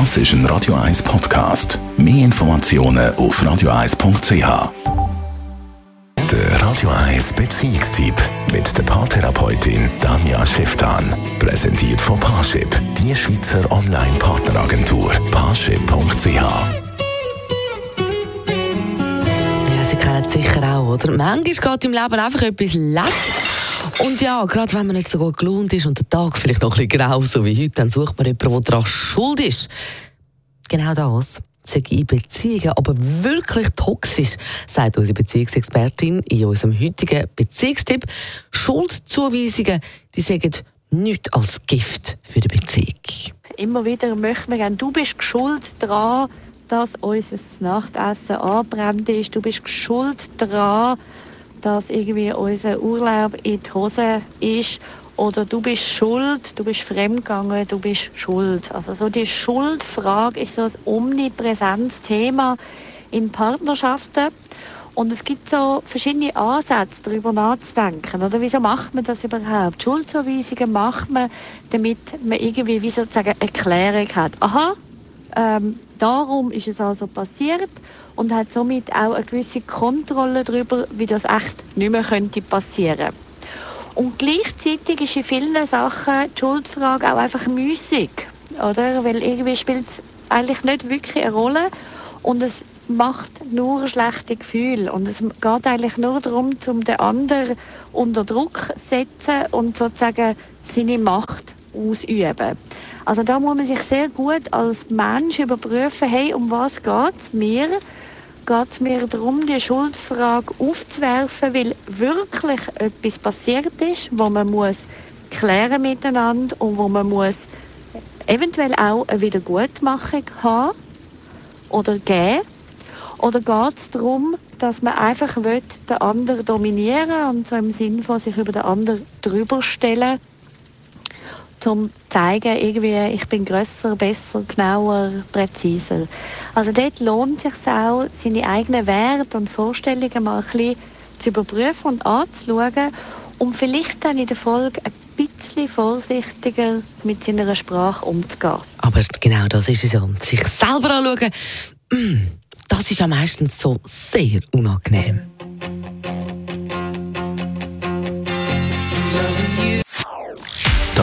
Das ist ein Radio 1 Podcast. Mehr Informationen auf radio1.ch. Der Radio 1 Beziehungstyp mit der Paartherapeutin Danja Schifftan. Präsentiert von Paarship, die Schweizer Online-Partneragentur. Paarship.ch. Ja, Sie kennen es sicher auch, oder? Manchmal geht im Leben einfach etwas letzt. Und ja, gerade wenn man nicht so gut gelohnt ist und der Tag vielleicht noch ein bisschen grau, so wie heute, dann sucht man jemanden, der daran schuld ist. Genau das sage in Beziehungen aber wirklich toxisch, sagt unsere Beziehungsexpertin in unserem heutigen Beziehungstipp. Schuldzuweisungen, die sagen nichts als Gift für die Beziehung. Immer wieder möchten wir gerne, du bist schuld daran, dass unser Nachtessen anbrennt ist. Du bist schuld daran, dass irgendwie unser Urlaub in die Hose ist. Oder du bist schuld, du bist fremdgegangen, du bist schuld. Also so die Schuldfrage ist so ein omnipräsentes Thema in Partnerschaften. Und es gibt so verschiedene Ansätze, darüber nachzudenken. Oder wieso macht man das überhaupt? Schuldzuweisungen macht man, damit man irgendwie wie sozusagen eine Klärung hat. Aha, ähm, darum ist es also passiert und hat somit auch eine gewisse Kontrolle darüber, wie das echt nicht mehr könnte passieren. Und gleichzeitig ist in vielen Sachen die Schuldfrage auch einfach müßig, oder? Weil irgendwie spielt es eigentlich nicht wirklich eine Rolle und es macht nur ein schlechtes Gefühl und es geht eigentlich nur darum, um den anderen unter Druck zu setzen und sozusagen seine Macht ausüben. Also da muss man sich sehr gut als Mensch überprüfen, hey, um was geht es mir? geht es mir darum, die Schuldfrage aufzuwerfen, weil wirklich etwas passiert ist, wo man muss klären miteinander und wo man muss eventuell auch eine Wiedergutmachung haben oder geben. Oder geht es darum, dass man einfach will, den anderen dominieren und so im Sinne von sich über den anderen drüber stellen um zu zeigen, irgendwie, ich bin grösser, besser, genauer, präziser. Also dort lohnt es sich auch, seine eigenen Werte und Vorstellungen mal ein bisschen zu überprüfen und anzuschauen, um vielleicht dann in der Folge ein bisschen vorsichtiger mit seiner Sprache umzugehen. Aber genau das ist es ja. Sich selber anschauen, mm, das ist ja meistens so sehr unangenehm.